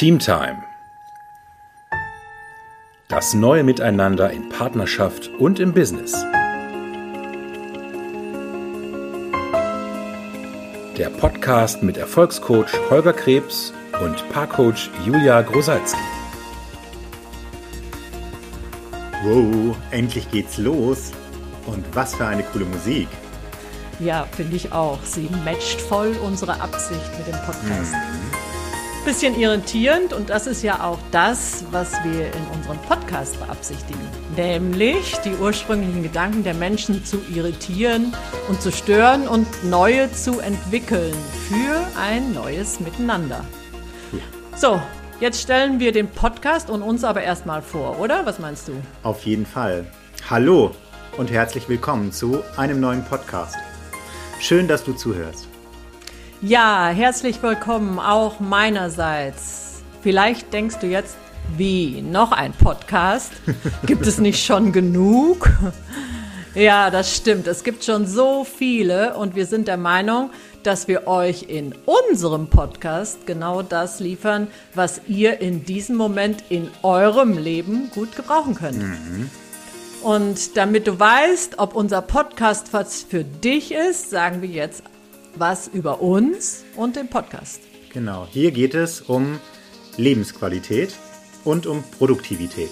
Teamtime. Das neue Miteinander in Partnerschaft und im Business. Der Podcast mit Erfolgscoach Holger Krebs und Paarcoach Julia Grosalski. Wow, endlich geht's los. Und was für eine coole Musik. Ja, finde ich auch. Sie matcht voll unsere Absicht mit dem Podcast. Mhm. Bisschen irritierend und das ist ja auch das, was wir in unserem Podcast beabsichtigen. Nämlich die ursprünglichen Gedanken der Menschen zu irritieren und zu stören und neue zu entwickeln für ein neues Miteinander. So, jetzt stellen wir den Podcast und uns aber erstmal vor, oder? Was meinst du? Auf jeden Fall. Hallo und herzlich willkommen zu einem neuen Podcast. Schön, dass du zuhörst. Ja, herzlich willkommen auch meinerseits. Vielleicht denkst du jetzt, wie, noch ein Podcast? Gibt es nicht schon genug? Ja, das stimmt. Es gibt schon so viele und wir sind der Meinung, dass wir euch in unserem Podcast genau das liefern, was ihr in diesem Moment in eurem Leben gut gebrauchen könnt. Und damit du weißt, ob unser Podcast was für dich ist, sagen wir jetzt was über uns und den Podcast. Genau, hier geht es um Lebensqualität und um Produktivität.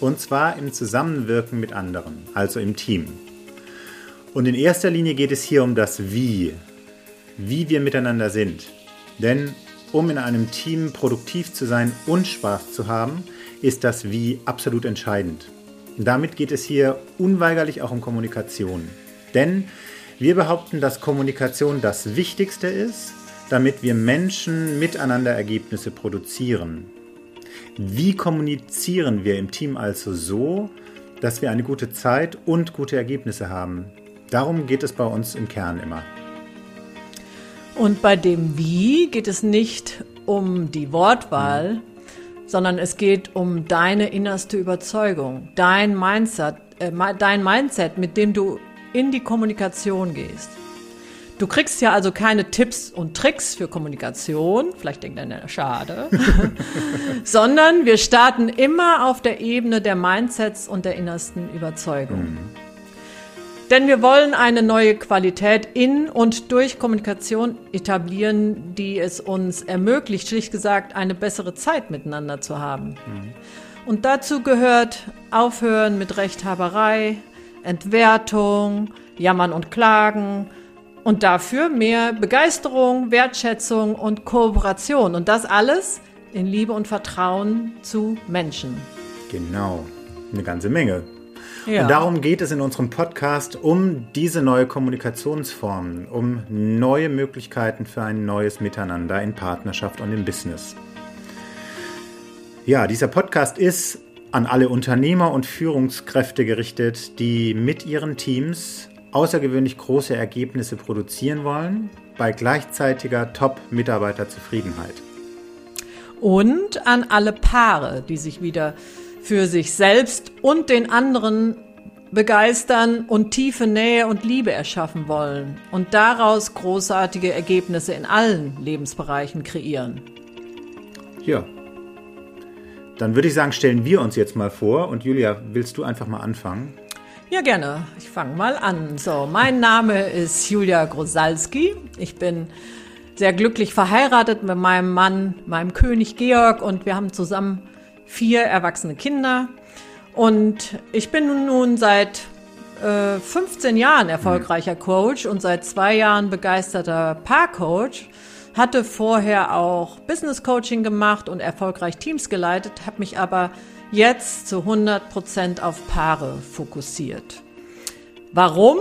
Und zwar im Zusammenwirken mit anderen, also im Team. Und in erster Linie geht es hier um das Wie, wie wir miteinander sind. Denn um in einem Team produktiv zu sein und Spaß zu haben, ist das Wie absolut entscheidend. Damit geht es hier unweigerlich auch um Kommunikation. Denn wir behaupten, dass Kommunikation das Wichtigste ist, damit wir Menschen miteinander Ergebnisse produzieren. Wie kommunizieren wir im Team also so, dass wir eine gute Zeit und gute Ergebnisse haben? Darum geht es bei uns im Kern immer. Und bei dem Wie geht es nicht um die Wortwahl, sondern es geht um deine innerste Überzeugung, dein Mindset, äh, dein Mindset, mit dem du in die Kommunikation gehst. Du kriegst ja also keine Tipps und Tricks für Kommunikation, vielleicht denkt einer, schade, sondern wir starten immer auf der Ebene der Mindsets und der innersten Überzeugung. Denn wir wollen eine neue Qualität in und durch Kommunikation etablieren, die es uns ermöglicht, schlicht gesagt, eine bessere Zeit miteinander zu haben. Und dazu gehört Aufhören mit Rechthaberei, Entwertung, Jammern und Klagen und dafür mehr Begeisterung, Wertschätzung und Kooperation. Und das alles in Liebe und Vertrauen zu Menschen. Genau, eine ganze Menge. Ja. Und darum geht es in unserem Podcast um diese neue Kommunikationsform, um neue Möglichkeiten für ein neues Miteinander in Partnerschaft und im Business. Ja, dieser Podcast ist an alle Unternehmer und Führungskräfte gerichtet, die mit ihren Teams außergewöhnlich große Ergebnisse produzieren wollen, bei gleichzeitiger Top-Mitarbeiterzufriedenheit. Und an alle Paare, die sich wieder für sich selbst und den anderen begeistern und tiefe Nähe und Liebe erschaffen wollen und daraus großartige Ergebnisse in allen Lebensbereichen kreieren. Ja. Dann würde ich sagen, stellen wir uns jetzt mal vor. Und Julia, willst du einfach mal anfangen? Ja, gerne. Ich fange mal an. So, mein Name ist Julia Grosalski. Ich bin sehr glücklich verheiratet mit meinem Mann, meinem König Georg, und wir haben zusammen vier erwachsene Kinder. Und ich bin nun seit äh, 15 Jahren erfolgreicher Coach und seit zwei Jahren begeisterter Paarcoach. Hatte vorher auch Business Coaching gemacht und erfolgreich Teams geleitet, habe mich aber jetzt zu 100 Prozent auf Paare fokussiert. Warum?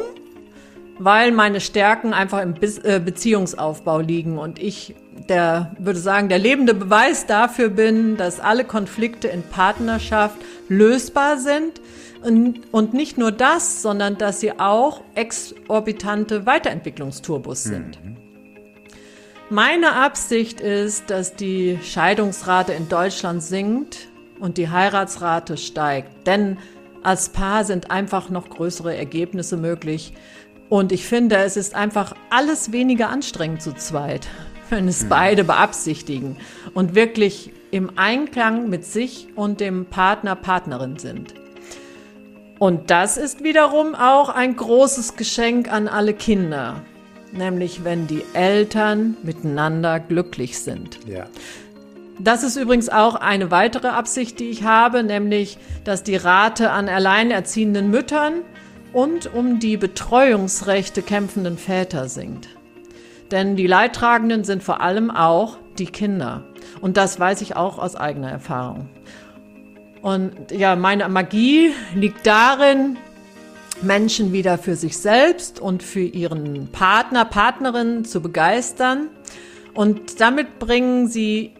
Weil meine Stärken einfach im äh, Beziehungsaufbau liegen und ich, der würde sagen, der lebende Beweis dafür bin, dass alle Konflikte in Partnerschaft lösbar sind und, und nicht nur das, sondern dass sie auch exorbitante Weiterentwicklungsturbos sind. Meine Absicht ist, dass die Scheidungsrate in Deutschland sinkt und die Heiratsrate steigt. Denn als Paar sind einfach noch größere Ergebnisse möglich. Und ich finde, es ist einfach alles weniger anstrengend zu zweit, wenn es beide beabsichtigen und wirklich im Einklang mit sich und dem Partner, Partnerin sind. Und das ist wiederum auch ein großes Geschenk an alle Kinder, nämlich wenn die Eltern miteinander glücklich sind. Ja. Das ist übrigens auch eine weitere Absicht, die ich habe, nämlich, dass die Rate an alleinerziehenden Müttern und um die Betreuungsrechte kämpfenden Väter sinkt. Denn die Leidtragenden sind vor allem auch die Kinder. Und das weiß ich auch aus eigener Erfahrung. Und ja, meine Magie liegt darin, Menschen wieder für sich selbst und für ihren Partner, Partnerin zu begeistern. Und damit bringen sie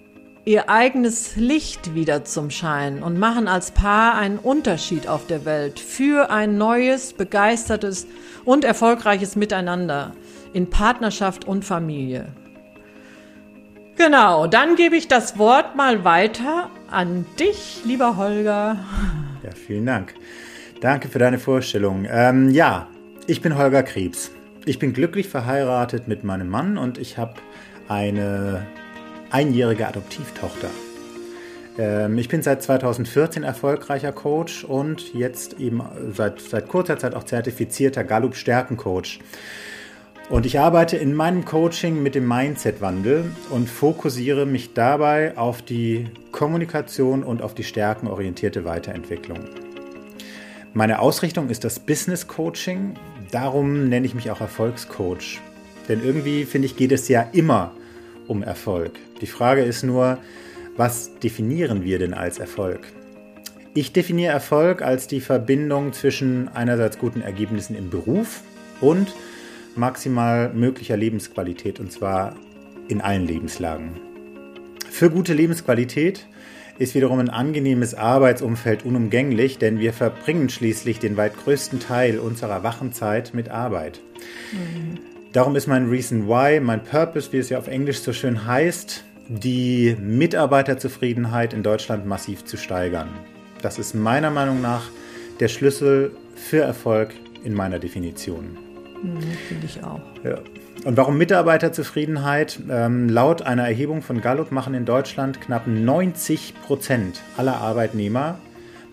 ihr eigenes Licht wieder zum Schein und machen als Paar einen Unterschied auf der Welt für ein neues, begeistertes und erfolgreiches Miteinander in Partnerschaft und Familie. Genau, dann gebe ich das Wort mal weiter an dich, lieber Holger. Ja, vielen Dank. Danke für deine Vorstellung. Ähm, ja, ich bin Holger Krebs. Ich bin glücklich verheiratet mit meinem Mann und ich habe eine einjährige Adoptivtochter. Ähm, ich bin seit 2014 erfolgreicher Coach und jetzt eben seit, seit kurzer Zeit auch zertifizierter Gallup Stärkencoach. Und ich arbeite in meinem Coaching mit dem Mindset-Wandel und fokussiere mich dabei auf die Kommunikation und auf die stärkenorientierte Weiterentwicklung. Meine Ausrichtung ist das Business Coaching, darum nenne ich mich auch Erfolgscoach. Denn irgendwie finde ich, geht es ja immer um Erfolg. Die Frage ist nur, was definieren wir denn als Erfolg? Ich definiere Erfolg als die Verbindung zwischen einerseits guten Ergebnissen im Beruf und maximal möglicher Lebensqualität und zwar in allen Lebenslagen. Für gute Lebensqualität ist wiederum ein angenehmes Arbeitsumfeld unumgänglich, denn wir verbringen schließlich den weit größten Teil unserer Wachenzeit mit Arbeit. Mhm. Darum ist mein Reason Why, mein Purpose, wie es ja auf Englisch so schön heißt, die Mitarbeiterzufriedenheit in Deutschland massiv zu steigern. Das ist meiner Meinung nach der Schlüssel für Erfolg in meiner Definition. Hm, Finde ich auch. Ja. Und warum Mitarbeiterzufriedenheit? Ähm, laut einer Erhebung von Gallup machen in Deutschland knapp 90 Prozent aller Arbeitnehmer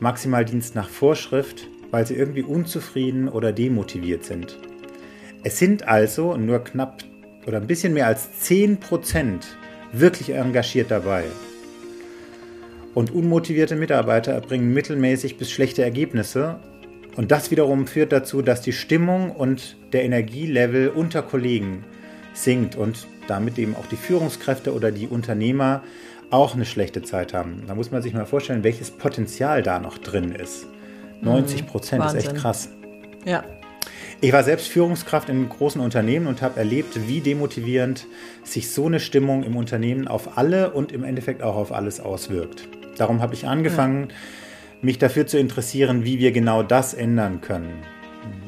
Maximaldienst nach Vorschrift, weil sie irgendwie unzufrieden oder demotiviert sind. Es sind also nur knapp oder ein bisschen mehr als 10 Prozent wirklich engagiert dabei. Und unmotivierte Mitarbeiter erbringen mittelmäßig bis schlechte Ergebnisse und das wiederum führt dazu, dass die Stimmung und der Energielevel unter Kollegen sinkt und damit eben auch die Führungskräfte oder die Unternehmer auch eine schlechte Zeit haben. Da muss man sich mal vorstellen, welches Potenzial da noch drin ist. 90 Prozent ist echt krass. Ja. Ich war selbst Führungskraft in großen Unternehmen und habe erlebt, wie demotivierend sich so eine Stimmung im Unternehmen auf alle und im Endeffekt auch auf alles auswirkt. Darum habe ich angefangen, ja mich dafür zu interessieren, wie wir genau das ändern können.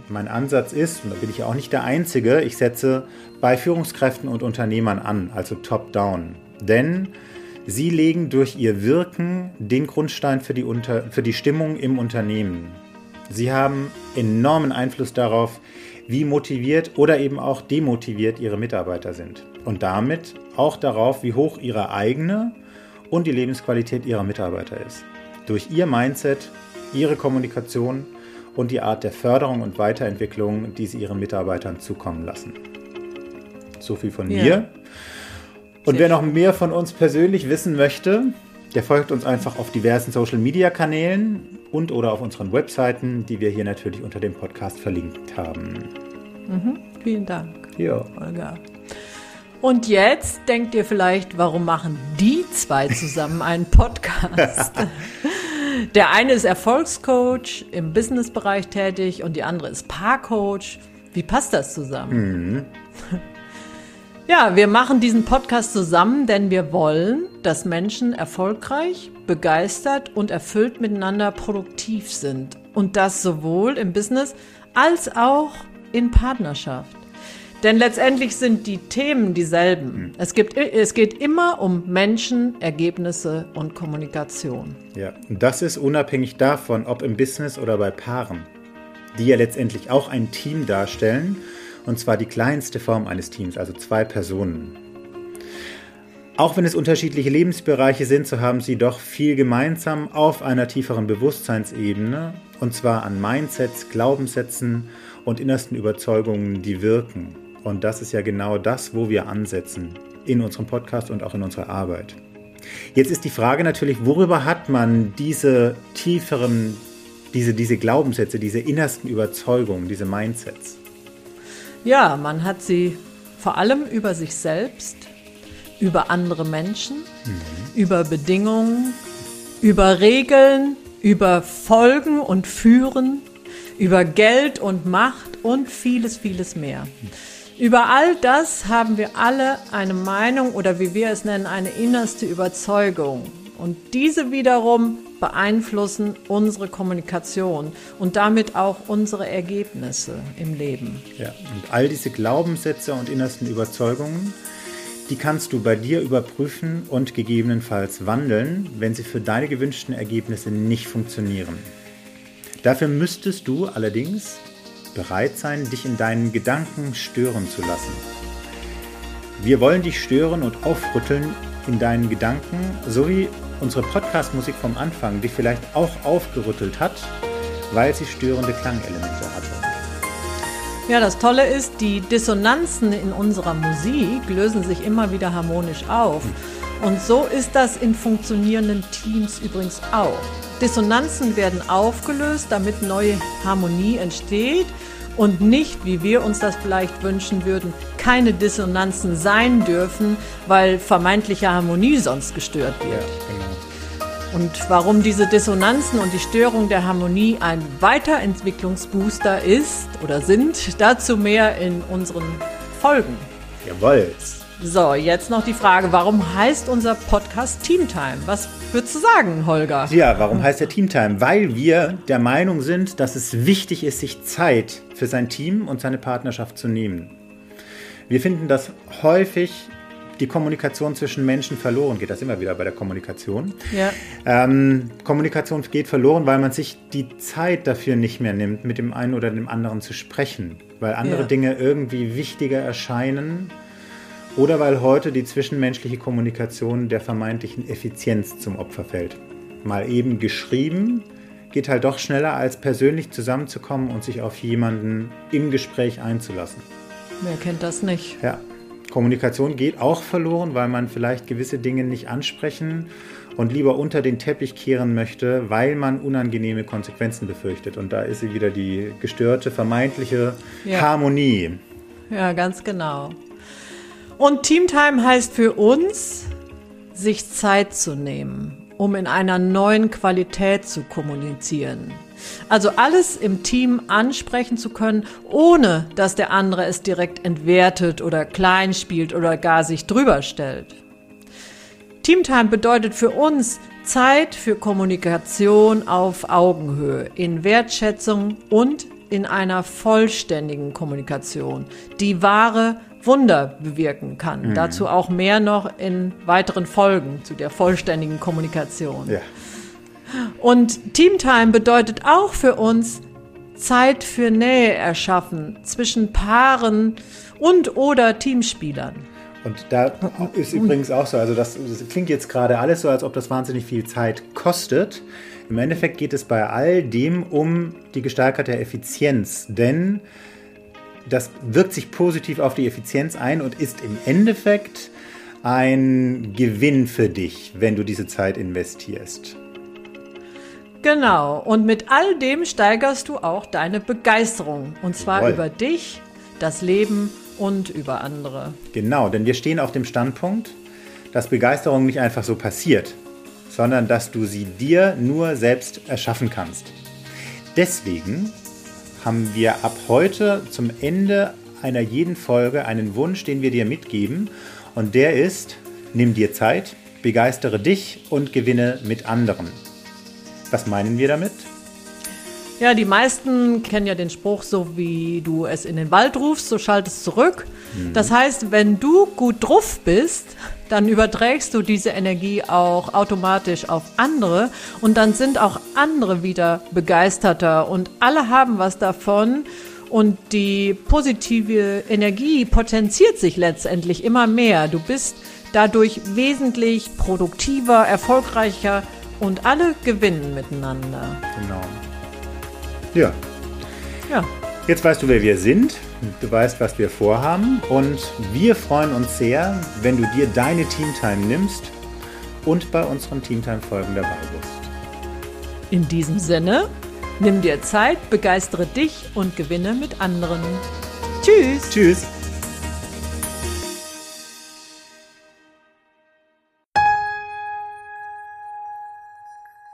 Mein Ansatz ist, und da bin ich auch nicht der Einzige, ich setze bei Führungskräften und Unternehmern an, also top-down. Denn sie legen durch ihr Wirken den Grundstein für die, Unter für die Stimmung im Unternehmen. Sie haben enormen Einfluss darauf, wie motiviert oder eben auch demotiviert ihre Mitarbeiter sind. Und damit auch darauf, wie hoch ihre eigene und die Lebensqualität ihrer Mitarbeiter ist durch ihr Mindset, ihre Kommunikation und die Art der Förderung und Weiterentwicklung, die sie ihren Mitarbeitern zukommen lassen. So viel von ja. mir. Und wer noch mehr von uns persönlich wissen möchte, der folgt uns einfach auf diversen Social Media Kanälen und oder auf unseren Webseiten, die wir hier natürlich unter dem Podcast verlinkt haben. Mhm, vielen Dank, ja. Olga. Und jetzt denkt ihr vielleicht, warum machen die zwei zusammen einen Podcast? Der eine ist Erfolgscoach im Businessbereich tätig und die andere ist Paarcoach. Wie passt das zusammen? Mhm. Ja, wir machen diesen Podcast zusammen, denn wir wollen, dass Menschen erfolgreich, begeistert und erfüllt miteinander produktiv sind. Und das sowohl im Business als auch in Partnerschaft. Denn letztendlich sind die Themen dieselben. Hm. Es, gibt, es geht immer um Menschen, Ergebnisse und Kommunikation. Ja, und das ist unabhängig davon, ob im Business oder bei Paaren, die ja letztendlich auch ein Team darstellen, und zwar die kleinste Form eines Teams, also zwei Personen. Auch wenn es unterschiedliche Lebensbereiche sind, so haben sie doch viel gemeinsam auf einer tieferen Bewusstseinsebene, und zwar an Mindsets, Glaubenssätzen und innersten Überzeugungen, die wirken. Und das ist ja genau das, wo wir ansetzen in unserem Podcast und auch in unserer Arbeit. Jetzt ist die Frage natürlich, worüber hat man diese tieferen, diese, diese Glaubenssätze, diese innersten Überzeugungen, diese Mindsets? Ja, man hat sie vor allem über sich selbst, über andere Menschen, mhm. über Bedingungen, über Regeln, über Folgen und Führen, über Geld und Macht und vieles, vieles mehr. Über all das haben wir alle eine Meinung oder wie wir es nennen, eine innerste Überzeugung. Und diese wiederum beeinflussen unsere Kommunikation und damit auch unsere Ergebnisse im Leben. Ja, und all diese Glaubenssätze und innersten Überzeugungen, die kannst du bei dir überprüfen und gegebenenfalls wandeln, wenn sie für deine gewünschten Ergebnisse nicht funktionieren. Dafür müsstest du allerdings bereit sein, dich in deinen Gedanken stören zu lassen. Wir wollen dich stören und aufrütteln in deinen Gedanken, so wie unsere Podcast-Musik vom Anfang dich vielleicht auch aufgerüttelt hat, weil sie störende Klangelemente hatte. Ja, das Tolle ist, die Dissonanzen in unserer Musik lösen sich immer wieder harmonisch auf. Und so ist das in funktionierenden Teams übrigens auch. Dissonanzen werden aufgelöst, damit neue Harmonie entsteht und nicht, wie wir uns das vielleicht wünschen würden, keine Dissonanzen sein dürfen, weil vermeintliche Harmonie sonst gestört wird. Ja, genau. Und warum diese Dissonanzen und die Störung der Harmonie ein Weiterentwicklungsbooster ist oder sind, dazu mehr in unseren Folgen. Jawohl. So, jetzt noch die Frage, warum heißt unser Podcast Teamtime? Was würdest du sagen, Holger? Ja, warum heißt er Teamtime? Weil wir der Meinung sind, dass es wichtig ist, sich Zeit für sein Team und seine Partnerschaft zu nehmen. Wir finden, dass häufig die Kommunikation zwischen Menschen verloren geht. Das immer wieder bei der Kommunikation. Ja. Ähm, Kommunikation geht verloren, weil man sich die Zeit dafür nicht mehr nimmt, mit dem einen oder dem anderen zu sprechen, weil andere ja. Dinge irgendwie wichtiger erscheinen oder weil heute die zwischenmenschliche Kommunikation der vermeintlichen Effizienz zum Opfer fällt. Mal eben geschrieben geht halt doch schneller, als persönlich zusammenzukommen und sich auf jemanden im Gespräch einzulassen. Wer kennt das nicht? Ja. Kommunikation geht auch verloren, weil man vielleicht gewisse Dinge nicht ansprechen und lieber unter den Teppich kehren möchte, weil man unangenehme Konsequenzen befürchtet. Und da ist sie wieder die gestörte, vermeintliche ja. Harmonie. Ja, ganz genau. Und Teamtime heißt für uns, sich Zeit zu nehmen, um in einer neuen Qualität zu kommunizieren. Also alles im Team ansprechen zu können, ohne dass der andere es direkt entwertet oder klein spielt oder gar sich drüber stellt. Teamtime bedeutet für uns Zeit für Kommunikation auf Augenhöhe, in Wertschätzung und in einer vollständigen Kommunikation, die wahre Wunder bewirken kann. Mhm. Dazu auch mehr noch in weiteren Folgen zu der vollständigen Kommunikation. Ja. Und Teamtime bedeutet auch für uns Zeit für Nähe erschaffen zwischen Paaren und oder Teamspielern. Und da ist übrigens auch so, also das, das, klingt jetzt gerade alles so, als ob das wahnsinnig viel Zeit kostet. Im Endeffekt geht es bei all dem um die gesteigerte Effizienz, denn das wirkt sich positiv auf die Effizienz ein und ist im Endeffekt ein Gewinn für dich, wenn du diese Zeit investierst. Genau, und mit all dem steigerst du auch deine Begeisterung. Und zwar Jawohl. über dich, das Leben und über andere. Genau, denn wir stehen auf dem Standpunkt, dass Begeisterung nicht einfach so passiert, sondern dass du sie dir nur selbst erschaffen kannst. Deswegen haben wir ab heute zum Ende einer jeden Folge einen Wunsch, den wir dir mitgeben. Und der ist, nimm dir Zeit, begeistere dich und gewinne mit anderen. Was meinen wir damit? Ja, die meisten kennen ja den Spruch, so wie du es in den Wald rufst, so schaltest zurück. Mhm. Das heißt, wenn du gut drauf bist, dann überträgst du diese Energie auch automatisch auf andere und dann sind auch andere wieder begeisterter und alle haben was davon und die positive Energie potenziert sich letztendlich immer mehr. Du bist dadurch wesentlich produktiver, erfolgreicher und alle gewinnen miteinander. Genau. Ja. Ja. Jetzt weißt du, wer wir sind. Du weißt, was wir vorhaben. Und wir freuen uns sehr, wenn du dir deine Teamtime nimmst und bei unseren Teamtime-Folgen dabei bist. In diesem Sinne, nimm dir Zeit, begeistere dich und gewinne mit anderen. Tschüss. Tschüss.